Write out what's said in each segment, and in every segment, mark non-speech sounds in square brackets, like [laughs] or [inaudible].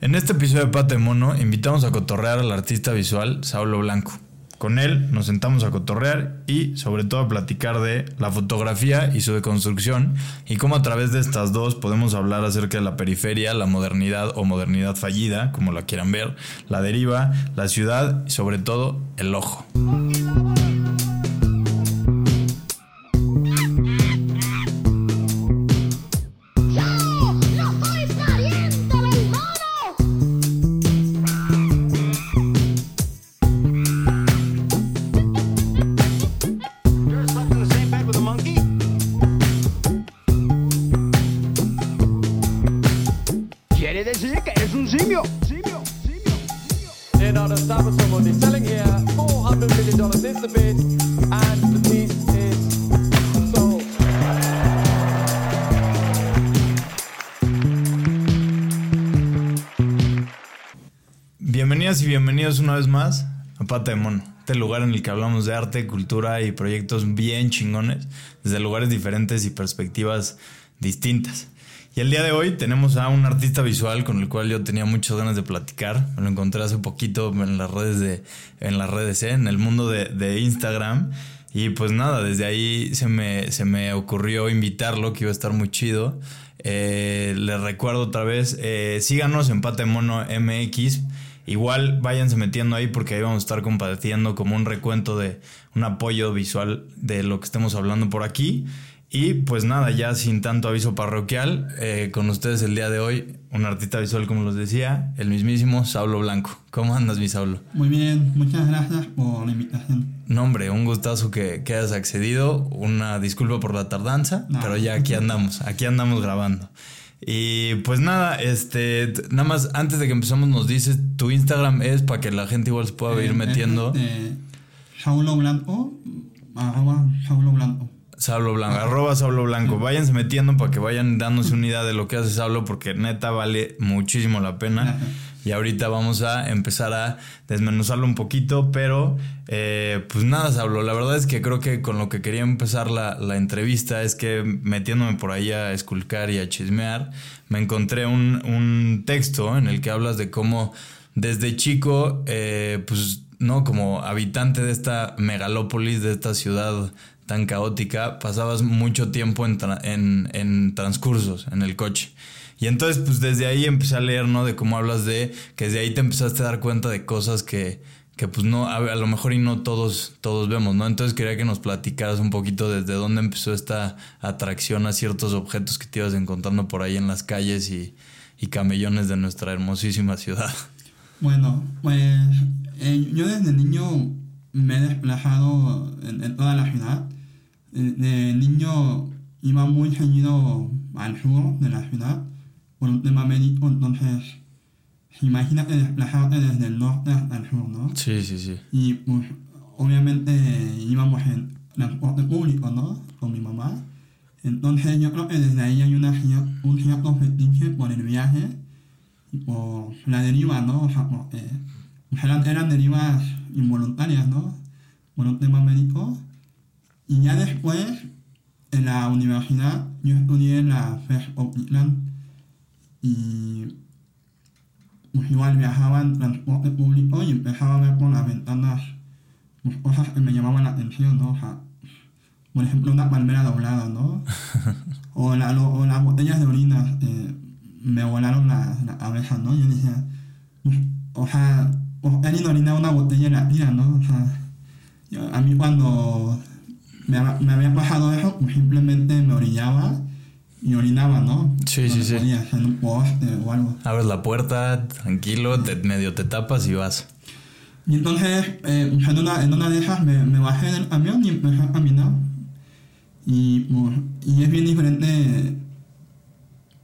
En este episodio de Pate Mono invitamos a cotorrear al artista visual Saulo Blanco. Con él nos sentamos a cotorrear y sobre todo a platicar de la fotografía y su deconstrucción y cómo a través de estas dos podemos hablar acerca de la periferia, la modernidad o modernidad fallida, como la quieran ver, la deriva, la ciudad y sobre todo el ojo. Bienvenidos una vez más a Pata de Mono, este lugar en el que hablamos de arte, cultura y proyectos bien chingones, desde lugares diferentes y perspectivas distintas. Y el día de hoy tenemos a un artista visual con el cual yo tenía muchas ganas de platicar. Me lo encontré hace poquito en las redes de, en las redes, ¿eh? en el mundo de, de, Instagram. Y pues nada, desde ahí se me, se me ocurrió invitarlo, que iba a estar muy chido. Eh, les recuerdo otra vez, eh, síganos en Patemono MX. Igual váyanse metiendo ahí porque ahí vamos a estar compartiendo como un recuento de un apoyo visual de lo que estemos hablando por aquí. Y pues nada, ya sin tanto aviso parroquial, eh, con ustedes el día de hoy, un artista visual como los decía, el mismísimo Saulo Blanco. ¿Cómo andas, mi Saulo? Muy bien, muchas gracias por la invitación. No, hombre, un gustazo que, que hayas accedido. Una disculpa por la tardanza, no. pero ya aquí andamos, aquí andamos grabando. Y pues nada, este, nada más antes de que empezamos nos dices, tu Instagram es para que la gente igual se pueda Eh, ir metiendo. Eh, Saulo Blanco, arroba Saulo Blanco. Saulo Blanco, arroba Saulo Blanco. Váyanse metiendo para que vayan dándose una idea de lo que hace Saulo, porque neta vale muchísimo la pena. Ajá. Y ahorita vamos a empezar a desmenuzarlo un poquito, pero eh, pues nada, Saulo, la verdad es que creo que con lo que quería empezar la, la, entrevista es que metiéndome por ahí a esculcar y a chismear, me encontré un, un texto en el que hablas de cómo desde chico, eh, pues no, como habitante de esta megalópolis, de esta ciudad tan caótica, pasabas mucho tiempo en, tra en, en transcursos, en el coche. Y entonces, pues desde ahí empecé a leer, ¿no? De cómo hablas de que desde ahí te empezaste a dar cuenta de cosas que, que pues no, a, lo mejor y no todos, todos vemos, ¿no? Entonces quería que nos platicaras un poquito desde dónde empezó esta atracción a ciertos objetos que te ibas encontrando por ahí en las calles y, y camellones de nuestra hermosísima ciudad. Bueno, pues eh, yo desde niño me he desplazado en, toda la ciudad. De, de niño iba muy seguido al sur de la ciudad un tema médico, entonces imagínate desplazarte desde el norte hasta el sur, ¿no? Sí, sí, sí. Y pues obviamente íbamos en transporte público, ¿no? Con mi mamá. Entonces yo creo que desde ahí hay una, un cierto fetiche por el viaje y por la deriva, ¿no? O sea, porque eran, eran derivas involuntarias, ¿no? Por un tema médico. Y ya después, en la universidad, yo estudié en la FES Oakland y pues igual viajaba en transporte público y empezaba a ver por las ventanas pues, cosas que me llamaban la atención, ¿no? O sea, por ejemplo, una palmera doblada, ¿no? [laughs] o, la, lo, o, las botellas de orina eh, me volaron la, la, cabeza, ¿no? Yo decía, pues, o sea, pues, alguien orina una botella y la tira, ¿no? O sea, yo, a mí cuando me, me, había pasado eso, pues simplemente me orillaba y orinaba, ¿no? Sí, sí, sí. En un poste o algo. Abres la puerta, tranquilo, te, medio te tapas y vas. Y entonces, eh, en, una, en una de esas me, me, bajé del camión y empecé a caminar. Y, pues, y es bien diferente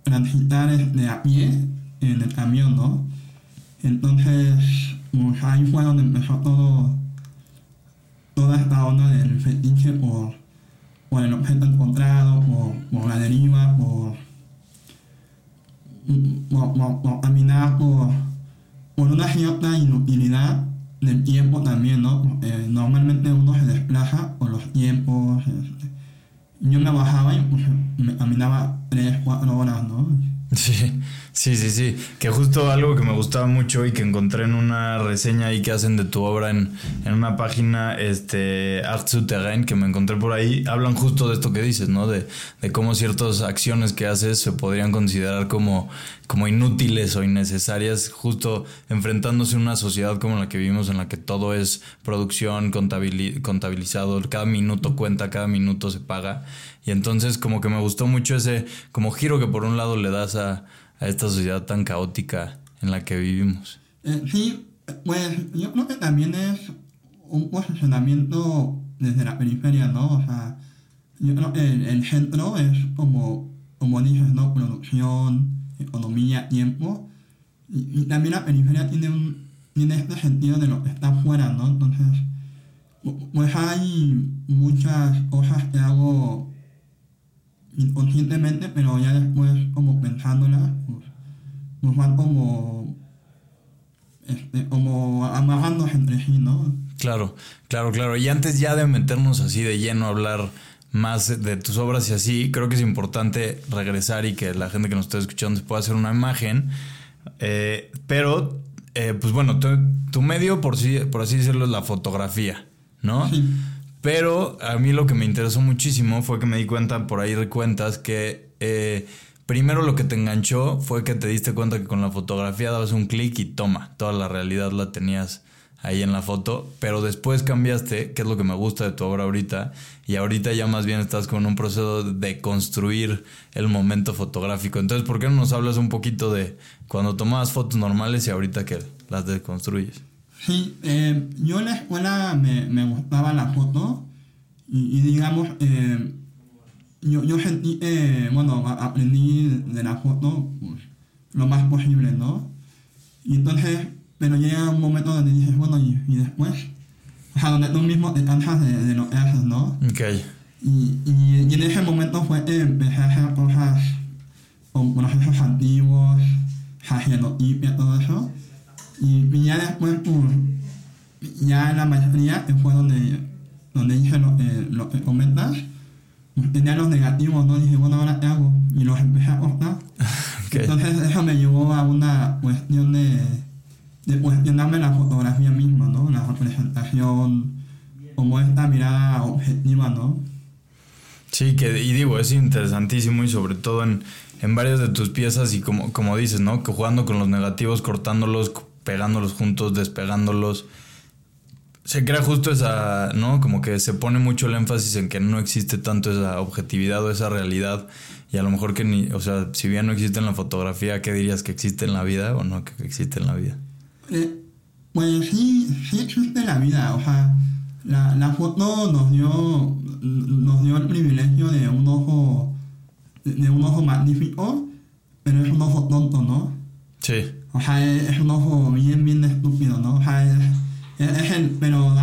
transitar de a pie en el camión, ¿no? Entonces, pues ahí fue donde empezó todo, toda esta onda del fetiche por, por el objeto encontrado, por, por la deriva, por, por, por, por caminar por, una cierta inutilidad del tiempo también, ¿no? Eh, normalmente uno se desplaza por los tiempos. Este. Yo me bajaba y pues, caminaba 3, 4 horas, ¿no? [laughs] Sí, Sí, sí, sí. Que justo algo que me gustaba mucho y que encontré en una reseña ahí que hacen de tu obra en, en una página, este, Art Souterrain, que me encontré por ahí, hablan justo de esto que dices, ¿no? De, de cómo ciertas acciones que haces se podrían considerar como, como inútiles o innecesarias, justo enfrentándose a una sociedad como la que vivimos, en la que todo es producción, contabilizado, cada minuto cuenta, cada minuto se paga. Y entonces como que me gustó mucho ese como giro que por un lado le das a a esta sociedad tan caótica en la que vivimos. Eh, sí, pues yo creo que también es un posicionamiento desde la periferia, ¿no? O sea, yo creo que el, centro es como, como dices, ¿no? Producción, economía, tiempo. Y, también la periferia tiene, un, tiene este sentido de lo que está afuera, ¿no? Entonces, pues hay muchas cosas que hago inconscientemente, pero ya después como pensándola, pues, nos van como, este, como amarrando entre sí, ¿no? Claro, claro, claro. Y antes ya de meternos así de lleno a hablar más de tus obras y así, creo que es importante regresar y que la gente que nos está escuchando se pueda hacer una imagen. Eh, pero, eh, pues bueno, tu, medio, por, sí, por así decirlo, es la fotografía, ¿no? Sí. Pero a mí lo que me interesó muchísimo fue que me di cuenta, por ahí recuentas, que eh, primero lo que te enganchó fue que te diste cuenta que con la fotografía dabas un clic y toma, toda la realidad la tenías ahí en la foto, pero después cambiaste, que es lo que me gusta de tu obra ahorita, y ahorita ya más bien estás con un proceso de construir el momento fotográfico. Entonces, ¿por qué no nos hablas un poquito de cuando tomabas fotos normales y ahorita que las deconstruyes? Sí, eh, yo en la escuela me, me gustaba la foto y, digamos, eh, yo, yo sentí, eh, bueno, aprendí de la foto pues, lo más posible, ¿no? Y entonces, pero llega un momento donde dices, bueno, ¿y, y después? O sea, donde tú mismo te cansas de, de, lo que haces, ¿no? Ok. Y, y, y, en ese momento fue que empecé a hacer cosas con procesos antiguos, y todo eso. Y, ya después, pues, ya en la maestría, fue donde, donde hice lo, eh, lo que comentas, pues, tenía los negativos, ¿no? Dije, bueno, ahora qué hago? Y los empecé a cortar. [laughs] Entonces eso me llevó a una cuestión de, de cuestionarme la fotografía misma, ¿no? La representación, como esta mirada objetiva, ¿no? Sí, que, y digo, es interesantísimo y sobre todo en, en varias de tus piezas y como, como dices, ¿no? Que jugando con los negativos, cortándolos, pegándolos juntos, despegándolos. Se crea justo esa, ¿no? Como que se pone mucho el énfasis en que no existe tanto esa objetividad o esa realidad. Y a lo mejor que ni, o sea, si bien no existe en la fotografía, ¿qué dirías que existe en la vida o no que existe en la vida? Eh, pues sí, sí existe en la vida. O sea, la, la foto nos dio, nos dio el privilegio de un ojo, de un ojo magnífico, pero es un ojo tonto, ¿no? Sí. Es, el, pero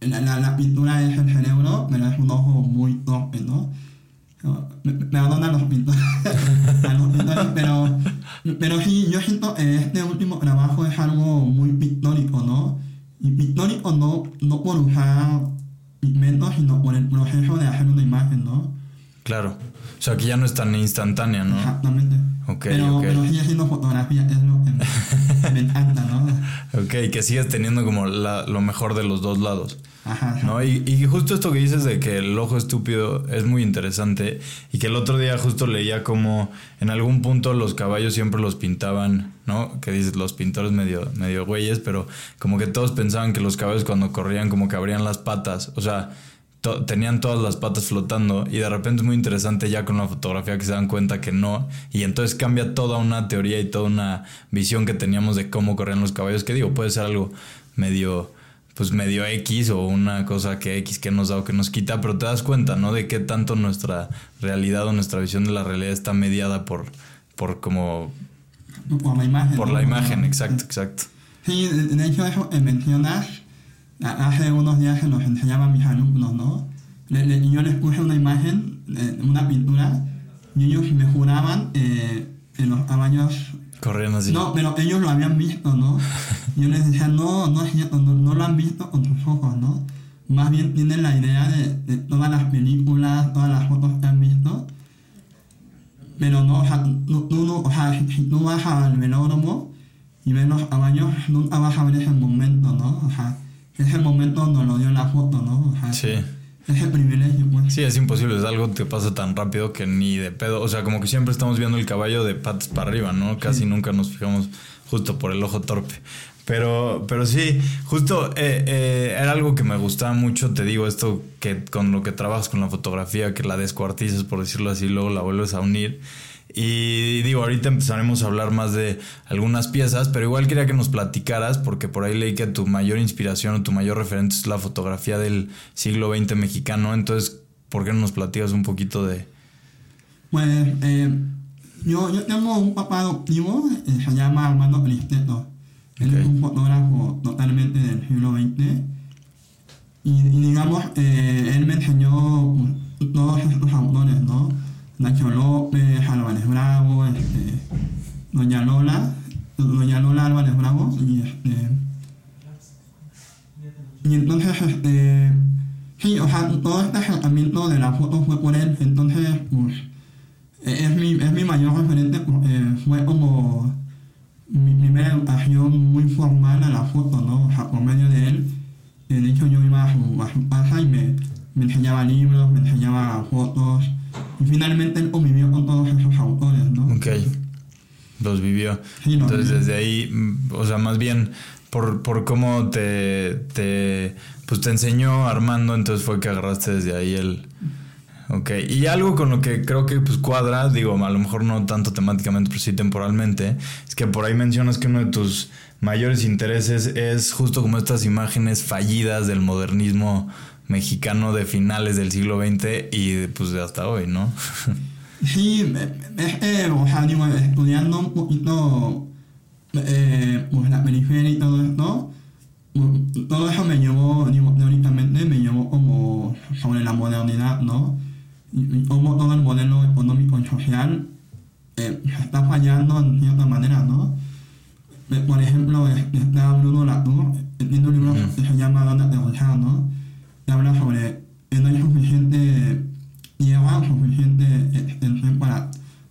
eh, la, es un ojo muy torpe, ¿no? [laughs] A los pintores pero, que este último trabajo es algo muy pictórico, ¿no? Y pictórico no, no por usar pigmentos, sino por el proceso de hacer una imagen, ¿no? Claro. O sea, que ya no es tan instantánea, ¿no? Exactamente. Ok, pero, pero sigue haciendo fotografía, es lo que me, encanta, ¿no? Ok, que sigues teniendo como la, lo mejor de los dos lados. Ajá. ¿no? Y, y, justo esto que dices de que el ojo estúpido es muy interesante y que el otro día justo leía como en algún punto los caballos siempre los pintaban, ¿no? Que dices los pintores medio, medio güeyes, pero como que todos pensaban que los caballos cuando corrían como que abrían las patas, o sea, tenían todas las patas flotando y de repente es muy interesante ya con la fotografía que se dan cuenta que no. Y entonces cambia toda una teoría y toda una visión que teníamos de cómo corrían los caballos que digo puede ser algo medio pues medio X o una cosa que X que nos da o que nos quita pero te das cuenta no de qué tanto nuestra realidad o nuestra visión de la realidad está mediada por por como por la imagen por la imagen exacto exacto. Sí de hecho mencionas hace unos días se nos enseñaba a mis alumnos, ¿no? yo les puse una imagen, una pintura, y ellos me juraban eh, en los caballos... Corrían así. No, pero ellos lo habían visto, ¿no? [laughs] yo les decía, no, no es cierto, no, lo han visto con sus ojos, ¿no? más bien tienen la idea de, de todas las películas, todas las fotos que han visto, pero no, o sea, no, no, no, o sea, si tú vas al velódromo y ves los caballos, nunca vas a ver ese momento, ¿no? O sea, ese momento donde lo dio la foto, ¿no? Sí. ese privilegio, pues. Sí, es imposible, es algo que pasa tan rápido que ni de pedo, o sea, como que siempre estamos viendo el caballo de patas para arriba, ¿no? Casi nunca nos fijamos justo por el ojo torpe. Pero, pero sí, justo eh, eh, era algo que me gustaba mucho, te digo, esto que con lo que trabajas con la fotografía, que la descuartizas, por decirlo así, luego la vuelves a unir. Y digo, ahorita empezaremos a hablar más de algunas piezas, pero igual quería que nos platicaras, porque por ahí leí que tu mayor inspiración o tu mayor referente es la fotografía del siglo XX mexicano. Entonces, ¿por qué no nos platicas un poquito de... Pues eh, yo, yo tengo un papá adoptivo, eh, se llama Armando Cristeto. Él es un fotógrafo totalmente del siglo XX. Y, y digamos, eh, él me enseñó todos estos autores, ¿no? Nacho López, Álvarez Bravo, este, Doña Lola, Doña Lola Álvarez Bravo, y este. Y entonces, este. Sí, o sea, todo este acercamiento de la foto fue por él, entonces, pues. eh, Es mi, es mi mayor referente, porque fue como mi primera educación muy formal a la foto, ¿no? O sea, por medio de él. Eh, De hecho, yo iba a su, a su casa y me, me enseñaba libros, me enseñaba fotos. Y finalmente él convivió con todos esos autores, ¿no? Ok, los vivió. Sí, los Entonces, vivió. desde ahí, o sea, más bien por, por cómo te, te, pues te enseñó Armando, entonces fue que agarraste desde ahí el... Ok, y algo con lo que creo que pues cuadra, digo, a lo mejor no tanto temáticamente, pero sí temporalmente, es que por ahí mencionas que uno de tus mayores intereses es justo como estas imágenes fallidas del modernismo mexicano de finales del siglo XX y de, pues de hasta hoy, ¿no? [laughs] Sí, digo, estudiando un poquito eh, pues la periferia y todo esto, todo eso me llevó, teóricamente me llevó como sobre la modernidad, ¿no? Y, cómo todo el modelo económico y social eh, está fallando en cierta manera, ¿no? Eh, Por ejemplo, es- está Bruno Latour, eh, tiene un libro que se llama Dónde aterrizar, ¿no? Habla sobre no hay suficiente tierra, suficiente extensión para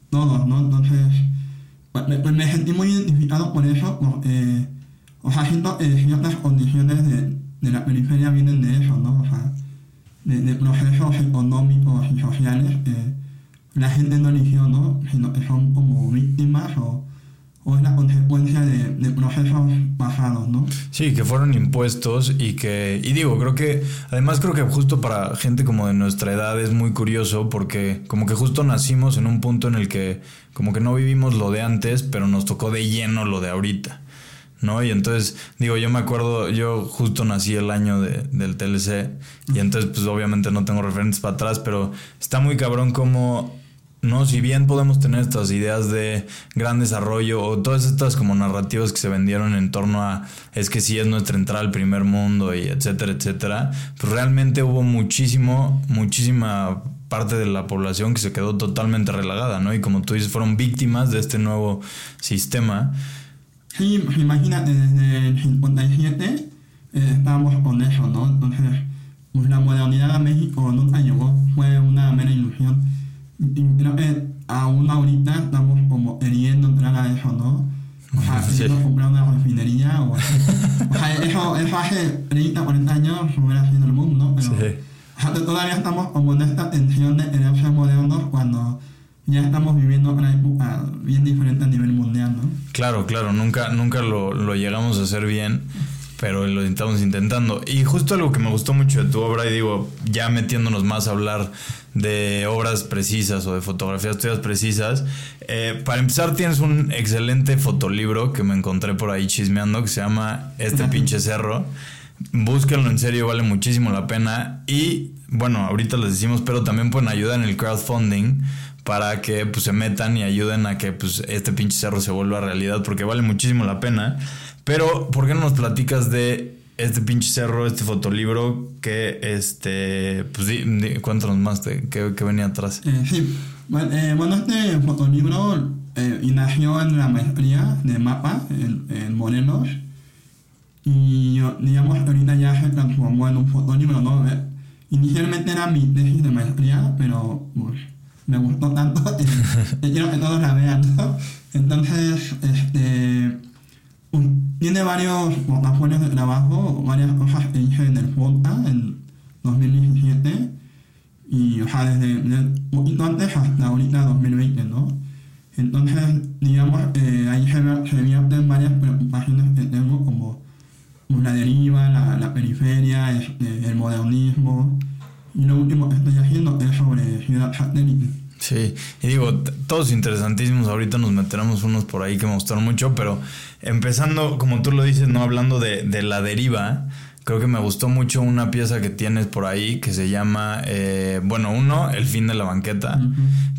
todos, ¿no? Entonces, pues, pues me sentí muy identificado por eso, porque, o sea, siento que ciertas condiciones de, de la periferia vienen de eso, ¿no? O sea, de, de procesos económicos y sociales que la gente no eligió, ¿no? Sino que son como víctimas o, o es la consecuencia de, de procesos pasados, ¿no? Sí, que fueron impuestos y que, y digo, creo que, además creo que justo para gente como de nuestra edad es muy curioso porque como que justo nacimos en un punto en el que como que no vivimos lo de antes, pero nos tocó de lleno lo de ahorita, ¿no? Y entonces, digo, yo me acuerdo, yo justo nací el año de- del TLC y entonces pues obviamente no tengo referentes para atrás, pero está muy cabrón como no, si bien podemos tener estas ideas de gran desarrollo o todas estas como narrativas que se vendieron en torno a es que sí es nuestra entrada al primer mundo y etcétera, etcétera, pues realmente hubo muchísimo, muchísima parte de la población que se quedó totalmente relagada, ¿no? Y como tú dices, fueron víctimas de este nuevo sistema. Sí, imagínate, desde el 57 eh, estábamos con eso, ¿no? Entonces, pues la modernidad a México nunca llegó, fue una mera ilusión. Y creo que aún ahorita estamos como queriendo entrar a eso, ¿no? O sea, Sí. queriendo comprar una refinería o así. O sea, eso, eso hace 30, 40 años hubiera sido el mundo, ¿no? Pero, Sí. o sea, todavía estamos como en esta tensión de querer ser modernos cuando ya estamos viviendo una época bien diferente a nivel mundial, ¿no? Claro, claro, nunca, nunca lo, lo llegamos a hacer bien, pero lo estamos intentando. Y justo algo que me gustó mucho de tu obra, y digo, ya metiéndonos más a hablar de obras precisas o de fotografías tuyas precisas, eh, para empezar tienes un excelente fotolibro que me encontré por ahí chismeando que se llama Este pinche cerro. Búsquenlo en serio, vale muchísimo la pena. Y bueno, ahorita les decimos, pero también pueden ayudar en el crowdfunding para que pues, se metan y ayuden a que pues, este pinche cerro se vuelva realidad, porque vale muchísimo la pena. Pero, ¿por qué no nos platicas de este pinche cerro, este fotolibro que, este, pues, di- di- cuéntanos más de qué, qué venía atrás? Eh, sí, bueno, eh, bueno, este fotolibro eh, nació en la maestría de mapa en, en Morelos. y digamos ahorita ya se transformó en un fotónimo, ¿no? Eh, Inicialmente era mi tesis de maestría, pero pues, me gustó tanto que quiero que todos la vean, ¿no? Entonces, este, tiene varios portafolios de trabajo, varias cosas que hice en el FOTA en 2017 y, o sea, desde, un poquito antes hasta ahorita 2020, ¿no? Entonces, digamos, eh, ahí se, se vierten varias preocupaciones que tengo como la deriva, la, la periferia, este, el modernismo. Y lo último que estoy haciendo es sobre ciudad satélite. Sí, y digo, todos interesantísimos, ahorita nos meteremos unos por ahí que me gustaron mucho, pero empezando, como tú lo dices, no hablando de, de la deriva, creo que me gustó mucho una pieza que tienes por ahí que se llama, eh, bueno, uno, El fin de la banqueta,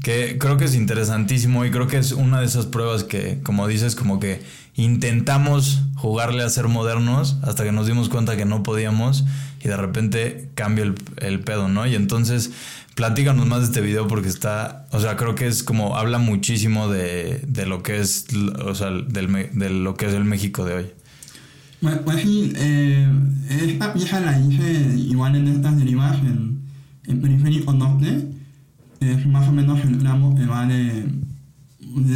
que creo que es interesantísimo y creo que es una de esas pruebas que, como dices, como que intentamos jugarle a ser modernos hasta que nos dimos cuenta que no podíamos y de repente cambia el, el, pedo, ¿no? Y entonces platícanos más de este video porque está, o sea, creo que es como, habla muchísimo de, de lo que es, o sea, del, de lo que es el México de hoy. En derivas en, en Periférico Norte, es más o menos el tramo que va de,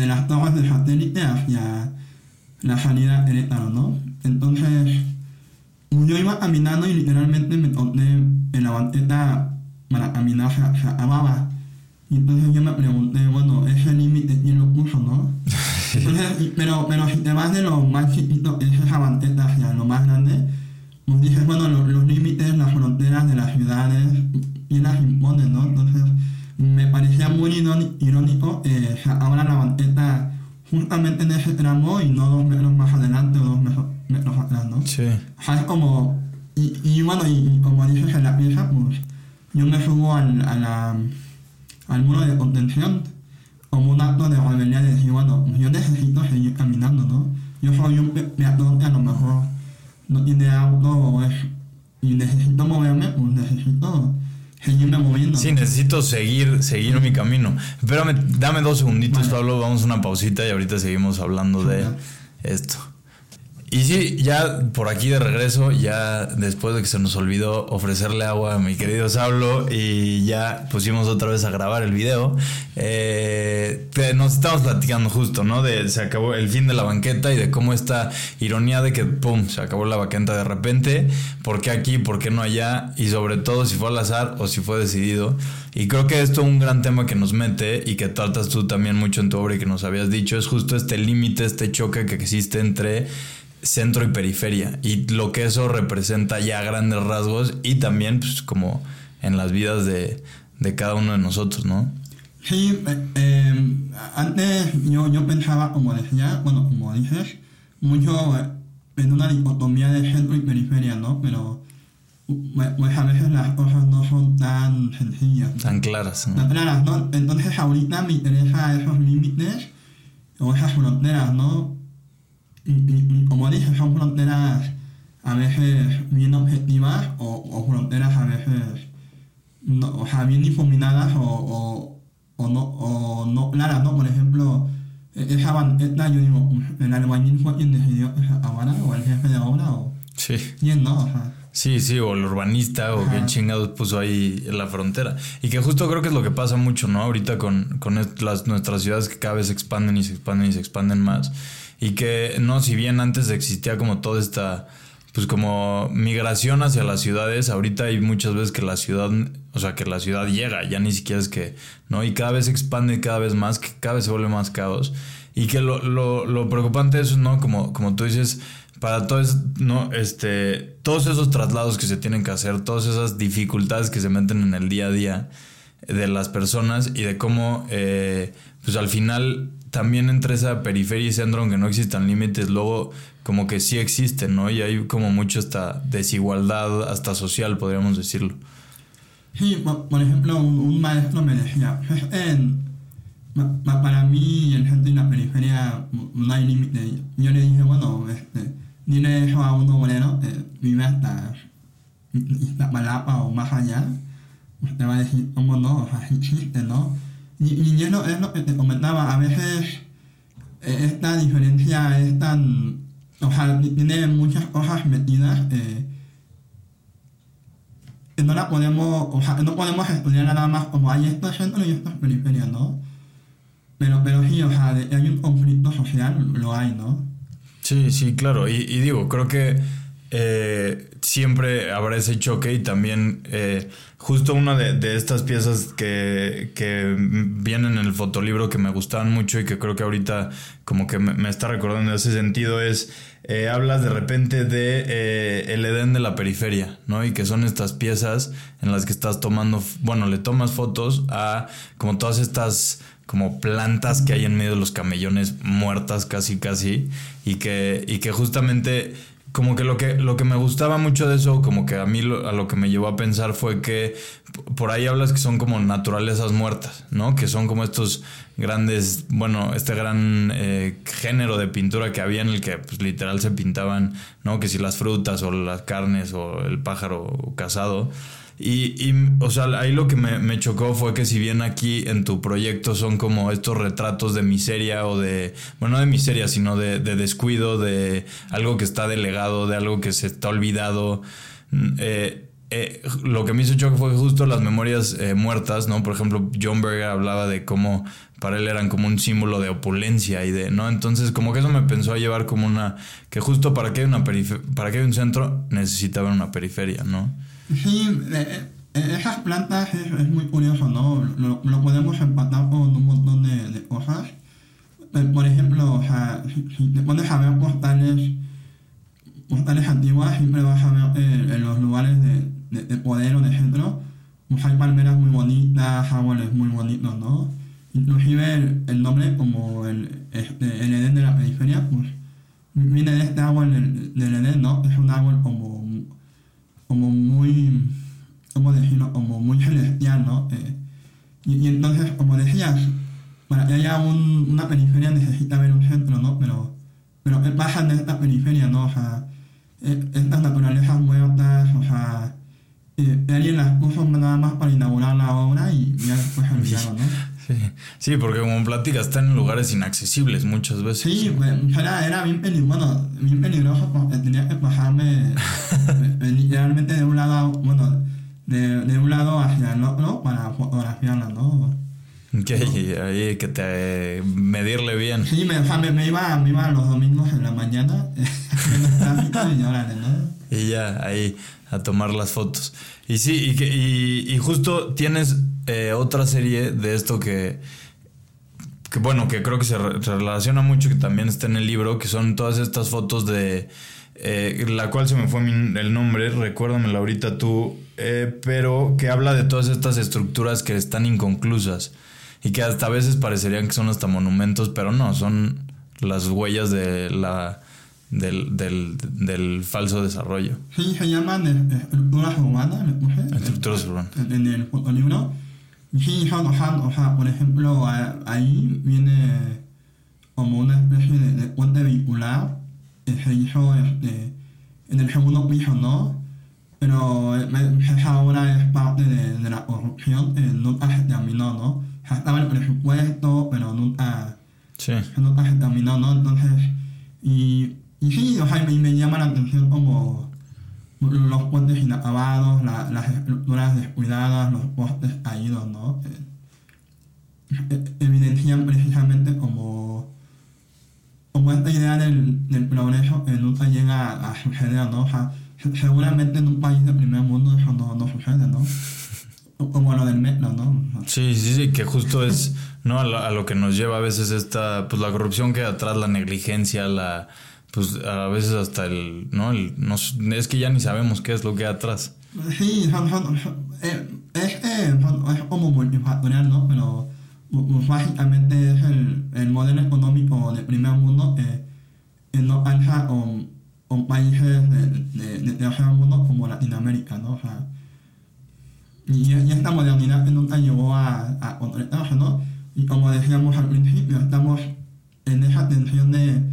las torres de satélite hacia la salida Querétaro, ¿no? Entonces, yo iba caminando y literalmente me encontré en la banqueta para caminar se, acababa. Y entonces yo me pregunté, bueno, ese límite quién lo puso, ¿no? [laughs] Entonces, pero, pero vas de lo más chiquito, es esa banqueta hacia lo más grande, pues dices, bueno, los, los límites, las fronteras de las ciudades, y las imponen, ¿no? Entonces, me parecía muy irónico eh, ahora la banqueta justamente en ese tramo y no dos metros más adelante o dos metros atrás, ¿no? Sí. O sea, es como... Y, y bueno, y, como dices en la pieza, pues yo me subo al, a la, al muro de contención como un acto de rebeldía de decir, bueno, yo necesito seguir caminando, ¿no? Yo soy un peatón que a lo mejor no tiene auto o es, y necesito moverme, pues necesito seguirme moviendo. Sí, necesito seguir, seguir mi camino. Espérame, dame dos segunditos, vale. Pablo, vamos a una pausita y ahorita seguimos hablando de esto. Y sí, ya por aquí de regreso, ya después de que se nos olvidó ofrecerle agua a mi querido Sablo y ya pusimos otra vez a grabar el video, eh, nos estamos platicando justo, ¿no? De se acabó el fin de la banqueta y de cómo esta ironía de que, ¡pum!, se acabó la banqueta de repente, ¿por qué aquí, por qué no allá? Y sobre todo si fue al azar o si fue decidido. Y creo que esto es un gran tema que nos mete y que tratas tú también mucho en tu obra y que nos habías dicho, es justo este límite, este choque que existe entre centro y periferia y lo que eso representa ya a grandes rasgos y también pues como en las vidas de, de cada uno de nosotros, ¿no? Sí, eh, antes yo, yo pensaba, como decía, bueno, como dices, mucho en una dicotomía de centro y periferia, ¿no? Pero pues a veces las cosas no son tan sencillas. Tan claras. ¿no? Tan claras, ¿no? Entonces ahorita me interesa esos límites o esas fronteras, ¿no? Y, y, como dije, son fronteras a veces bien objetivas o, o fronteras a veces no, o no, o no claras, ¿no? Por ejemplo, esa banqueta, yo digo, el albañil fue quien decidió acabara, o el jefe de obra, o... Sí. ¿Quién no? Sea, Sí, sí, o el urbanista, o quién chingados puso ahí la frontera. Y que justo creo que es lo que pasa mucho, ¿no? Ahorita con, con las, nuestras ciudades que cada vez se expanden y se expanden y se expanden más. Y que, no, si bien antes existía como toda esta, pues como migración hacia las ciudades, ahorita hay muchas veces que la ciudad, o sea, que la ciudad llega, ya ni siquiera es que, ¿no? Y cada vez se expande cada vez más, que cada vez se vuelve más caos. Y que lo, lo, lo preocupante es, ¿no? Como, como tú dices, para todos, no, este, todos esos traslados que se tienen que hacer, todas esas dificultades que se meten en el día a día de las personas y de cómo, eh, pues al final también entre esa periferia y centro, aunque no existan límites, luego como que sí existen, ¿no? Y hay como mucho esta desigualdad, hasta social, podríamos decirlo. Sí, por ejemplo, un maestro me decía, para mí el gente en la periferia no hay límite. Yo le dije, bueno, este, dile eso a un obrero que vive hasta Iztapalapa o más allá, usted va a decir, ¿cómo no? O sea, existe, ¿no? Y, y es, lo, es lo que te comentaba, a veces esta diferencia es tan o sea, tiene muchas cosas metidas. Eh, que no la podemos, o sea, no podemos estudiar nada más como hay estos centros y estas periferias, ¿no? Pero, pero sí, o sea, hay un conflicto social, lo hay, ¿no? Sí, sí, claro. Y, y digo, creo que eh, siempre habrá ese choque y también eh, justo una de, estas piezas que, que, vienen en el fotolibro que me gustaban mucho y que creo que ahorita como que me, está recordando ese sentido es, eh, hablas de repente de el Edén de la periferia, ¿no? Y que son estas piezas en las que estás tomando, bueno, le tomas fotos a como todas estas como plantas que hay en medio de los camellones muertas casi casi y que, y que justamente como que lo que lo que me gustaba mucho de eso, como que a mí lo, a lo que me llevó a pensar fue que por ahí hablas que son como naturalezas muertas, ¿no? Que son como estos grandes, bueno, este gran eh, género de pintura que había en el que pues, literal se pintaban, ¿no? Que si las frutas o las carnes o el pájaro cazado. Y, y, o sea, ahí lo que me, me, chocó fue que si bien aquí en tu proyecto son como estos retratos de miseria o de, bueno, no de miseria, sino de, de descuido, de algo que está delegado, de algo que se está olvidado. Eh, eh, lo que me hizo choque fue justo las memorias eh, muertas, ¿no? Por ejemplo, John Berger hablaba de cómo para él eran como un símbolo de opulencia y de, ¿no? Entonces, como que eso me pensó a llevar como una, que justo para que haya una para que haya un centro necesitaba una periferia, ¿no? Sí, eh, esas plantas es, es, muy curioso, ¿no? Lo, lo, podemos empatar con un montón de, de cosas. Por ejemplo, o sea, si te pones a ver postales, antiguas, siempre vas a ver eh, en los lugares de, de, de, poder o de centro, pues hay palmeras muy bonitas, árboles muy bonitos, ¿no? Inclusive el, el nombre, como el, este, el Edén de la periferia, pues viene de este árbol del, del Edén, ¿no? Es un árbol como como muy, ¿cómo decirlo? Como muy celestial, ¿no? Eh, y, y, entonces, como decías, para que haya un, una periferia necesita haber un centro, ¿no? Pero, pero bajan de esta periferia, ¿no? O sea, eh, estas naturalezas muertas, o sea, eh, alguien las puso nada más para inaugurar la obra y ya después olvidaron, ¿no? Sí, sí, porque como platicas, están en lugares inaccesibles muchas veces. Sí, pues, era, era bien peligroso, bien peligroso porque tenía que bajarme [laughs] literalmente de un lado, bueno, de, de un lado hacia el otro para fotografiarla, ¿no? Que ahí que te medirle bien. Sí, me, o sea, me, me, iba, me iba los domingos en la mañana [laughs] y, órale, ¿no? Y ya ahí a tomar las fotos. Y sí, y, y, y justo tienes eh, otra serie de esto que, que bueno, que creo que se, relaciona mucho, que también está en el libro, que son todas estas fotos de... Eh, la cual se me fue mi, el nombre, recuérdamela ahorita tú, eh, pero que habla de todas estas estructuras que están inconclusas y que hasta a veces parecerían que son hasta monumentos, pero no, son las huellas de la del, del, del falso desarrollo. Sí, se llaman estructuras urbanas, le puse. Estructuras urbanas. En el libro. Por ejemplo, ahí viene como una especie de, de puente vehicular que se hizo este, en el segundo piso, ¿no? Pero esa obra es parte de, de la corrupción que nunca se terminó, ¿no? Sea, estaba el presupuesto, pero nunca, sí. nunca se terminó, ¿no? Entonces, y y sí, o sea, me, me llama la atención como los puentes inacabados, la, las estructuras descuidadas, los postes caídos, ¿no? Eh, evidencian precisamente como, como esta idea del, del progreso que nunca llega a, a, suceder, ¿no? O sea, seguramente en un país de primer mundo eso no, no sucede, ¿no? Como lo del metro, ¿no? Sí, sí, sí, que justo es, ¿no? A lo, a lo que nos lleva a veces esta, pues la corrupción que atrás, la negligencia, la pues a veces hasta el, ¿no? El, no, es que ya ni sabemos qué es lo que hay atrás. Sí, eh, es, es como multifactorial, ¿no? Pero básicamente es el, el modelo económico del primer mundo eh, que no alza con, con países de, de, de tercer mundo como Latinoamérica, ¿no? O sea, y, y esta modernidad que nunca llegó a, a concretarse, ¿no? Y como decíamos al principio, estamos en esa tensión de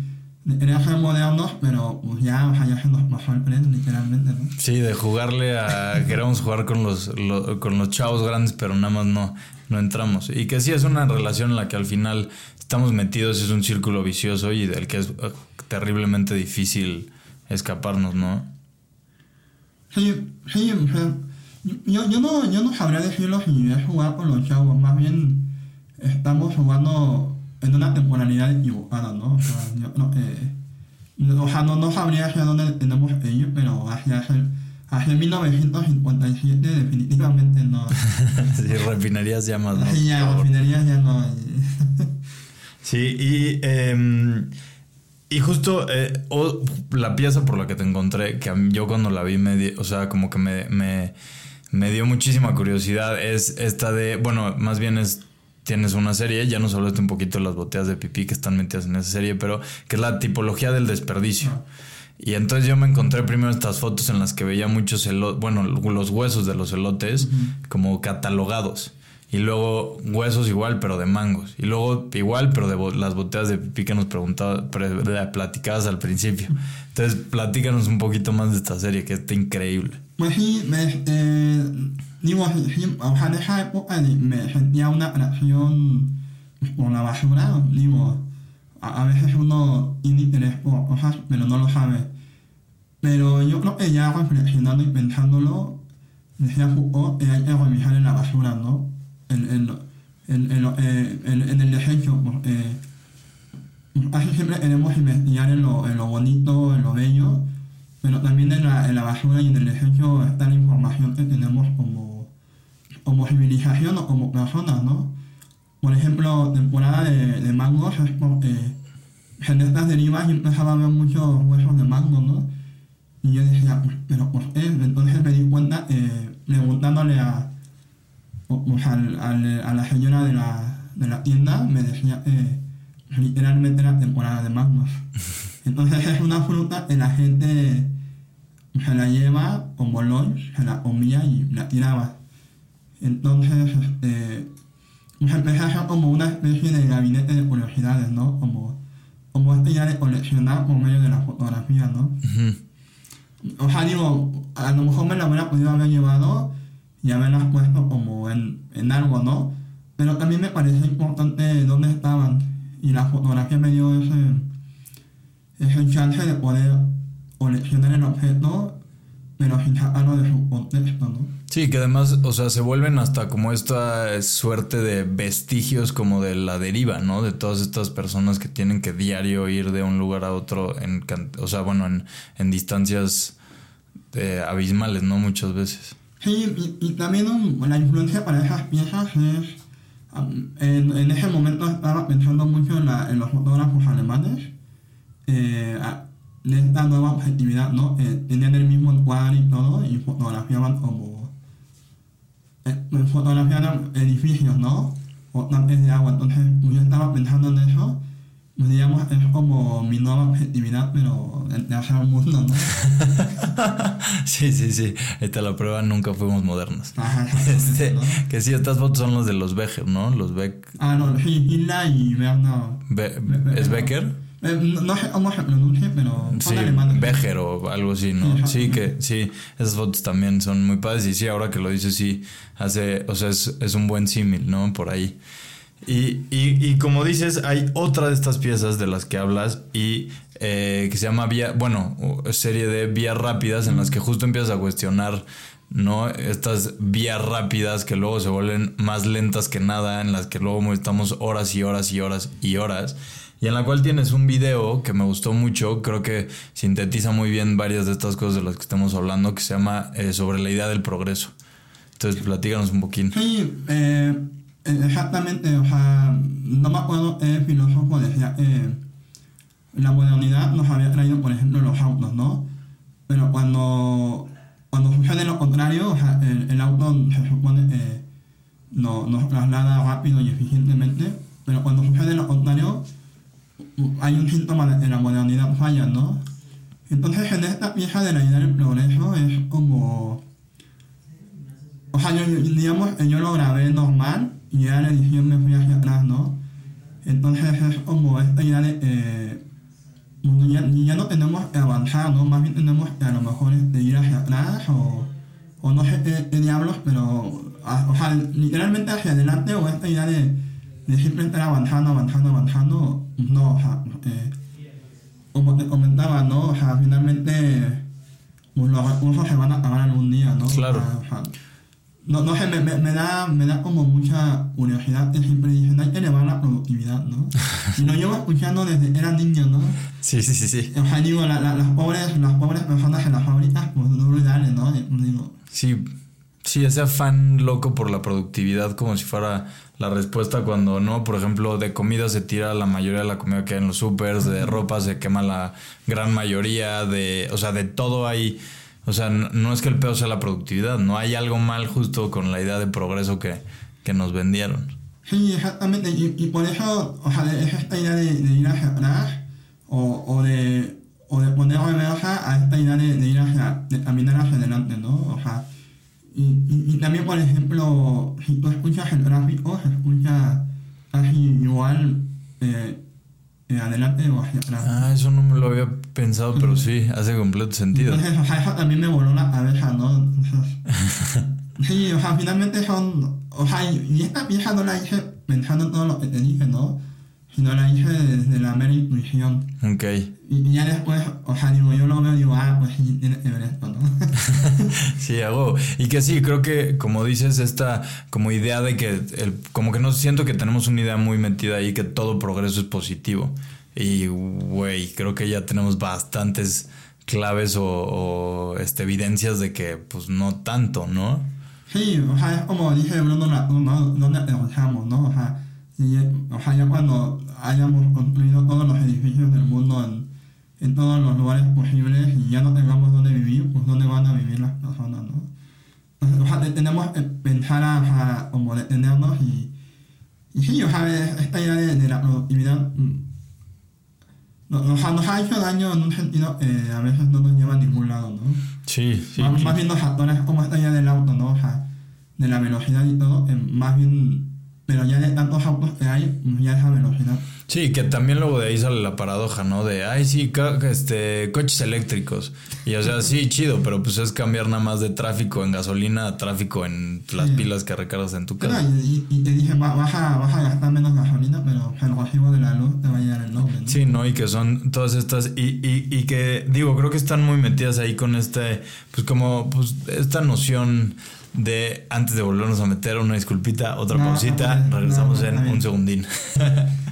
Modernos, pero pues ya, o sea, ya se nos pasó el literalmente, ¿no? Sí, de jugarle a. queremos jugar con los, lo, con los chavos grandes, pero nada más no, no entramos. Y que sí es una relación en la que al final estamos metidos, es un círculo vicioso y del que es, terriblemente difícil escaparnos, ¿no? Sí, sí, o sea, yo, yo, no, yo no sabría decirlo si es jugar con los chavos, más bien estamos jugando en una temporalidad equivocada, ¿no? O sea, yo, no, eh, o sea, no, no sabría hacia dónde tenemos ellos, pero hacia, hacia 1957 definitivamente no. [laughs] sí, refinerías ya más, ¿no? Sí, ya, refinerías ya no. [laughs] sí, y... Eh, y justo eh, la pieza por la que te encontré, que yo cuando la vi, me o sea, como que me, me, me, dio muchísima curiosidad, es esta de, bueno, más bien es, tienes una serie, ya nos hablaste un poquito de las botellas de pipí que están metidas en esa serie, pero que es la tipología del desperdicio. Y entonces yo me encontré primero estas fotos en las que veía muchos elotes, bueno, los huesos de los elotes como catalogados. Y luego huesos igual, pero de mangos. Y luego igual, pero de las botellas de pipí que nos preguntaba, platicabas al principio. Entonces, platícanos un poquito más de esta serie, que está increíble. Eh, a, veces uno interés por cosas, pero no lo sabe. Pero yo creo que ya reflexionando y pensándolo, decía Foucault que hay que en la basura, ¿no? En, en, en, eh, el desecho. Eh, siempre queremos investigar en lo, en lo bonito, en lo bello, pero también en la, en la basura y en el desecho está la información que tenemos como, como civilización o como personas, ¿no? Por ejemplo, temporada de, de mangos es porque en estas derivas yo empezaba a ver muchos huesos de mango, ¿no? Y yo decía, pero ¿por qué? Entonces me di cuenta, eh, preguntándole a, a la señora de la, de la tienda me decía que literalmente era temporada de mangos. [laughs] Entonces es una fruta que la gente se la lleva con bolón, se la comía y la tiraba. Entonces, este, pues empecé a hacer como una especie de gabinete de curiosidades, ¿no? Como, como esta idea de coleccionar por medio de la fotografía, ¿no? O sea, digo, a lo mejor me la hubiera podido haber llevado ya me las puesto como en, en algo, ¿no? Pero también me parece importante dónde estaban y la fotografía me dio ese, ese chance de poder coleccionar el objeto, pero sin sacarlo de su contexto, ¿no? Sí, que además, o sea, se vuelven hasta como esta suerte de vestigios como de la deriva, ¿no? De todas estas personas que tienen que diario ir de un lugar a otro, en, o sea, bueno, en, en distancias eh, abismales, ¿no? Muchas veces. Sí, y, también la influencia para esas piezas es... en, en, ese momento estaba pensando mucho en, la, en los fotógrafos alemanes, eh, de esta nueva objetividad, ¿no? Eh, tenían el mismo encuadre y todo, y fotografiaban como... Eh, fotografiaban edificios, ¿no? O tanques de agua, entonces yo estaba pensando en eso digamos, es como mi nueva objetividad, pero de hacer un mundo, ¿no? [laughs] sí, sí, sí. Esta la prueba, nunca fuimos modernos. Ajá, [laughs] este, Que sí, estas fotos son los de los Becker, ¿no? Los Beck. Ah, no, sí, Hilda y Bernard. Be ¿Es Becker? Eh, no, sé cómo se pronuncia, pero sí, Becker o algo así, ¿no? Sí, que sí, esas fotos también son muy padres y sí, ahora que lo dices, sí, hace, o sea, es, es un buen símil, ¿no? Por ahí. Y, y, como dices, hay otra de estas piezas de las que hablas y eh, que se llama vía, bueno, serie de vías rápidas en las que justo empiezas a cuestionar, ¿no? Estas vías rápidas que luego se vuelven más lentas que nada, en las que luego estamos horas y horas y horas y horas. Y en la cual tienes un video que me gustó mucho, creo que sintetiza muy bien varias de estas cosas de las que estamos hablando, que se llama eh, sobre la idea del progreso. Entonces, platícanos un poquito. Sí, eh Me acuerdo el filósofo decía que la modernidad nos había traído, por ejemplo, los autos, ¿no? Pero cuando, cuando sucede lo contrario, sea, el, auto se supone que no, nos traslada rápido y eficientemente, pero cuando sucede lo contrario, hay un síntoma de que la modernidad falla, ¿no? Entonces, en esta pieza de la idea del progreso es como... O sea, yo, digamos, yo lo grabé normal, fui hacia atrás, ¿no? Entonces es como idea de, eh, ya, ya, no tenemos que avanzar, ¿no? Más bien tenemos que a lo mejor este, ir hacia atrás o, o no sé qué, diablos, pero, o sea, literalmente hacia adelante o esta idea de, de siempre estar avanzando, avanzando, avanzando, no, o sea, eh, como te comentaba, ¿no? O sea, finalmente pues, los recursos se van a acabar algún día, ¿no? Claro. O sea, no, no sé, me, me, me, da, me da como mucha curiosidad siempre dicen, hay que elevar la productividad, ¿no? [laughs] Y lo llevo escuchando desde era niño, ¿no? Sí, sí, sí, sí. O sea, digo, la, la, las, pobres, las pobres personas en las fábricas, pues no lo dan, ¿no? Digo, Sí, sí, ese afán loco por la productividad como si fuera la respuesta cuando no, por ejemplo, de comida se tira la mayoría de la comida que hay en los supers, de ropa se quema la gran mayoría, de, o sea, de todo hay, o sea, no es que el peor sea la productividad, no hay algo mal justo con la idea de progreso que, que nos vendieron. Sí, exactamente, y, y por eso, o sea, es esta idea de, de ir hacia atrás, o, o de, o de poner reversa a esta idea de, de ir hacia, de caminar hacia adelante, ¿no? O sea, y, y, también, por ejemplo, si tú escuchas el gráfico, se escucha casi igual eh, adelante o hacia atrás. Ah, eso no me lo había pensado, pero sí, [laughs] hace completo sentido. Entonces, sea, eso también me voló la cabeza, ¿no? [laughs] Sí, o sea, finalmente son, o sea, y y esta pieza no la hice pensando en todo lo que te dije, ¿no? Sino la hice desde la mera intuición. Ok. Y, ya después, o sea, digo, yo lo veo y digo, ah, pues sí, tiene que ver esto, ¿no? Sí, hago. Y que sí, creo que como dices, esta como idea de que, el, como que no siento que tenemos una idea muy metida ahí que todo progreso es positivo. Y, güey, creo que ya tenemos bastantes claves o, o, este, evidencias de que, pues, no tanto, ¿no? Sí, o sea, es como dije ¿no? ¿Dónde empezamos, no? O sea, y, o sea, ya cuando hayamos construido todos los edificios del mundo en, en todos los lugares posibles y ya no tengamos dónde vivir, pues dónde van a vivir las personas, ¿no? Entonces, o sea, te- tenemos que pensar a, como detenernos y, y sí, o sea, es- esta idea de, de la productividad mm, no- nos, nos ha hecho daño en un sentido que a veces no nos lleva a ningún lado, ¿no? Sí, sí. más, sí. más bien los actores como esta idea del auto, ¿no? O sea, de la velocidad y todo, eh, más bien, pero ya de tantos autos que hay, ya esa velocidad. Sí, que también luego de ahí sale la paradoja, ¿no? De, ay, sí, este, coches eléctricos. Y o sea, sí, chido, pero pues es cambiar nada más de tráfico en gasolina a tráfico en las Sí. pilas que recargas en tu casa. y, y- y te dije, va- vas a, vas a gastar menos gasolina, pero el recibo de la luz te va a llegar el doble, ¿no? Sí, ¿no? Y que son todas estas, y, y, y que, digo, creo que están muy metidas ahí con este, pues como, pues esta noción de, antes de volvernos a meter, una disculpita, otra No, pausita, no, no, regresamos en un segundín. [laughs]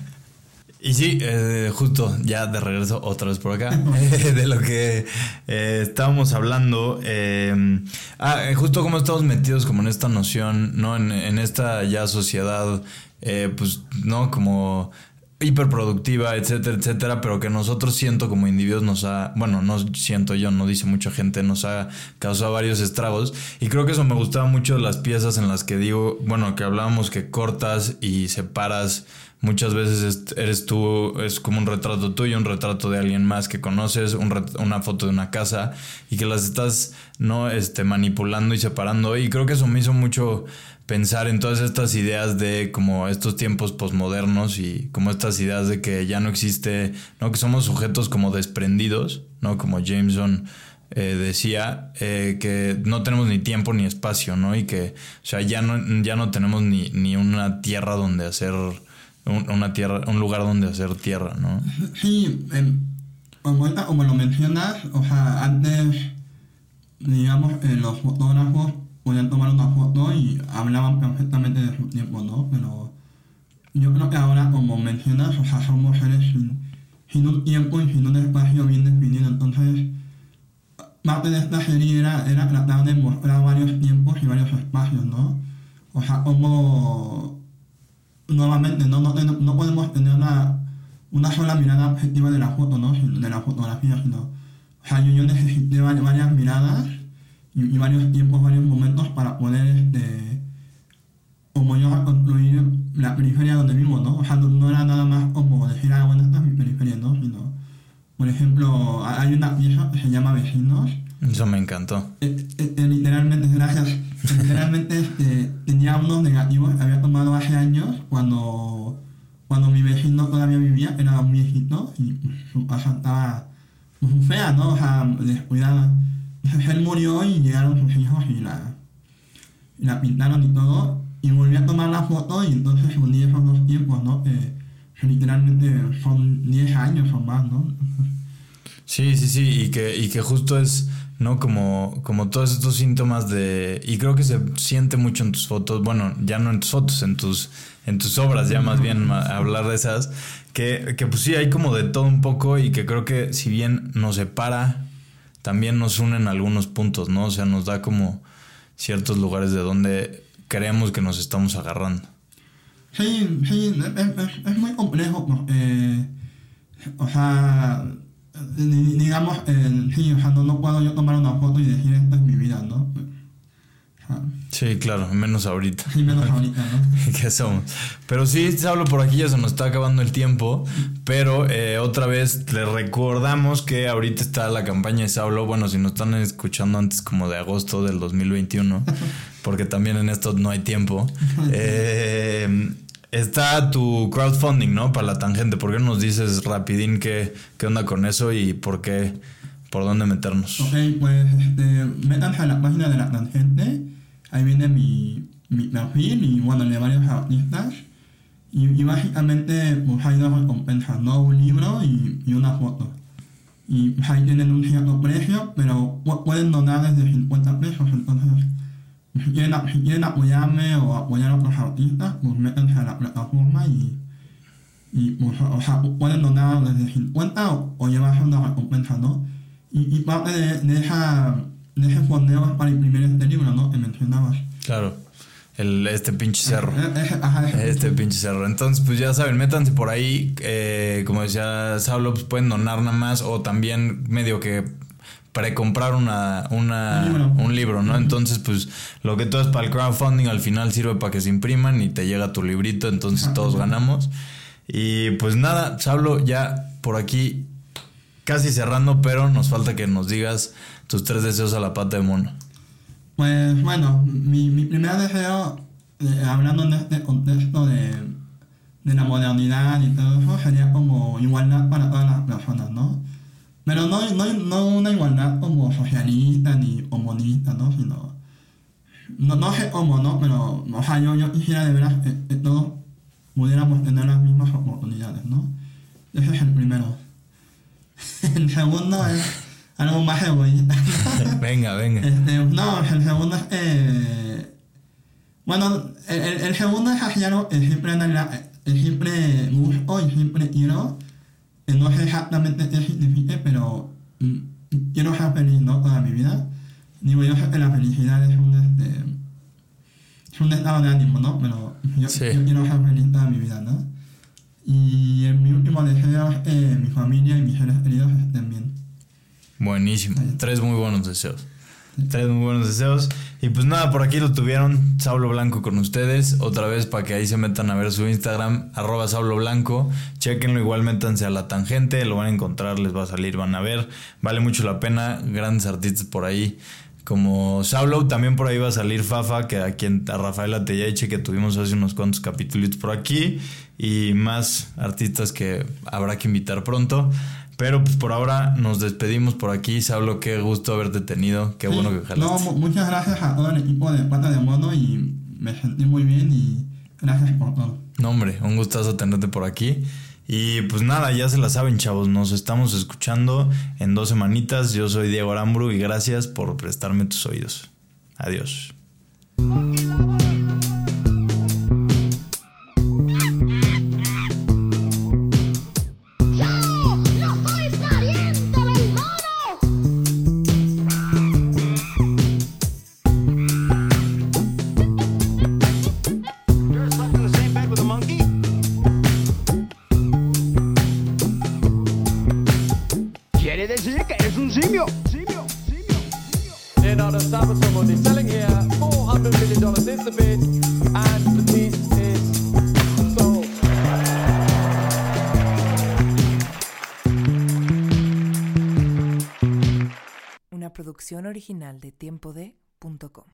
Y sí, eh, justo ya de regreso otra vez por acá, [laughs] de lo que eh, estábamos hablando. eh, ah, eh, justo como estamos metidos como en esta noción, ¿no? En, en esta ya sociedad, eh, pues, ¿no? Como hiperproductiva, etcétera, etcétera, pero que nosotros siento como individuos nos ha, bueno, no siento yo, no dice mucha gente, nos ha causado varios estragos. Y creo que eso me gustaba mucho de las piezas en las que digo, bueno, que hablábamos que cortas y separas muchas veces es- eres tú, es como un retrato tuyo, un retrato de alguien más que conoces, un una foto de una casa y que las estás no este manipulando y separando. Y creo que eso me hizo mucho pensar en todas estas ideas de como estos tiempos posmodernos y como estas ideas de que ya no existe, no que somos sujetos como desprendidos, no como Jameson eh, decía eh, que no tenemos ni tiempo ni espacio, ¿no? Y que, o sea, ya no, ya no tenemos ni, ni una tierra donde hacer, un, una tierra, un lugar donde hacer tierra, ¿no? Sí, como, como lo mencionas, o sea, antes, digamos, los fotógrafos podían tomar una foto y hablaban perfectamente de su tiempo, ¿no? Pero yo creo que ahora, como mencionas, o sea, somos seres sin, sin un tiempo y sin un espacio bien definido. Entonces, parte de esta serie era, tratar de mostrar varios tiempos y varios espacios, ¿no? O sea, como nuevamente no, no, no podemos tener una, una sola mirada objetiva de la foto, ¿no? De la fotografía, sino, o sea, yo, yo necesité vari- varias miradas y, y varios tiempos, varios momentos para poder, este, como yo reconstruir la periferia donde vivo, ¿no? O sea, no, era nada más como decir, ah, bueno, esta es mi periferia, ¿no? Sino, por ejemplo, hay una pieza que se llama Vecinos, Eso me encantó. eh, eh, eh, literalmente, gracias. Literalmente este, tenía unos negativos que había tomado hace años cuando, cuando mi vecino todavía vivía, era un viejito y su casa estaba pues, muy fea, ¿no? O sea, descuidada. Entonces él murió y llegaron sus hijos y la, y la pintaron y todo. Y volví a tomar la foto y entonces uní esos dos tiempos, ¿no? Que literalmente son 10 años o más, ¿no? Sí, sí, sí, y que, y que justo es, ¿no? Como, como todos estos síntomas de... Y creo que se siente mucho en tus fotos, bueno, ya no en tus fotos, en tus, en tus obras, ya más bien hablar de esas, que, que pues sí, hay como de todo un poco y que creo que si bien nos separa, también nos une en algunos puntos, ¿no? O sea, nos da como ciertos lugares de donde creemos que nos estamos agarrando. Sí, sí, es, muy complejo. Eh, o sea, digamos, eh, sí, o sea, no, puedo yo tomar una foto y decir esta es mi vida, ¿no? Sí, claro, menos ahorita. Sí, menos ahorita, ¿no? [laughs] ¿Qué somos? Pero sí, hablo por aquí, ya se nos está acabando el tiempo. Pero eh, otra vez les recordamos que ahorita está la campaña de Saulo. Bueno, si nos están escuchando antes como de agosto del 2021, [laughs] porque también en esto no hay tiempo. [laughs] Eh, Está tu crowdfunding, ¿no? Para la tangente. ¿Por qué nos dices rapidín qué, qué onda con eso y por qué, por dónde meternos? Ok, pues este, métanse a la página de la tangente. Ahí viene mi, mi perfil y bueno, de varios artistas. Y, y, básicamente pues hay dos recompensas, ¿no? Un libro y, y una foto. Y pues, ahí tienen un cierto precio, pero pueden donar desde 50 pesos, entonces si quieren, apoyarme o apoyar a otros artistas, pues métanse a la plataforma y, y pues, o sea, pueden donar desde 50 o, o llevarse una recompensa, ¿no? Y, y parte de, de, esa, de ese fondeo para imprimir este libro, ¿no? Que mencionabas. Claro. El, este pinche cerro. este pinche cerro. Entonces, pues ya saben, métanse por ahí. Eh, como decía Saulo, pues pueden donar nada más. O también medio que precomprar una, una, un, libro. un libro, ¿no? Entonces, pues lo que todo es para el crowdfunding al final sirve para que se impriman y te llega tu librito, entonces todos ganamos. Y pues nada, Sablo, ya por aquí casi cerrando, pero nos falta que nos digas tus tres deseos a la pata de mono. Pues bueno, mi, mi primer deseo, eh, hablando en este contexto de, de la modernidad y todo eso, sería como igualdad para todas las personas, ¿no? Pero no, no, no una igualdad como socialista ni comunista, ¿no? Sino, no, no sé cómo, ¿no? Pero, o sea, yo, yo quisiera de veras que, todos pudiéramos tener las mismas oportunidades, ¿no? Ese es el primero. [laughs] el segundo es algo más egoísta. [laughs] venga, venga. Este, no, el segundo es... Eh, bueno, el, el, segundo es hacer algo que siempre, busco y siempre quiero no sé exactamente qué significa, pero mm, quiero ser feliz, ¿no? Toda mi vida. Digo, yo sé que la felicidad es un, este, es un estado de ánimo, ¿no? Pero yo, quiero ser feliz toda mi vida, ¿no? Y en mi último deseo es que mi familia y mis seres queridos estén bien. Buenísimo. Tres muy buenos deseos. Tres muy buenos deseos. Y pues nada, por aquí lo tuvieron Saulo Blanco con ustedes. Otra vez para que ahí se metan a ver su Instagram, arroba Saulo Blanco. Chequenlo, igual métanse a la tangente, lo van a encontrar, les va a salir, van a ver. Vale mucho la pena, grandes artistas por ahí. Como Saulo, también por ahí va a salir Fafa, que aquí en, a Rafaela Tellache, que tuvimos hace unos cuantos capítulos por aquí. Y más artistas que habrá que invitar pronto. Pero pues por ahora nos despedimos por aquí. Sablo, qué gusto haberte tenido. Qué bueno que jalaste. No, muchas gracias a todo el equipo de Pata de Mono y me sentí muy bien y gracias por todo. No, hombre, un gustazo tenerte por aquí. Y pues nada, ya se la saben, chavos. Nos estamos escuchando en dos semanitas. Yo soy Diego Aramburu y gracias por prestarme tus oídos. Adiós. Original de tiempo de.com.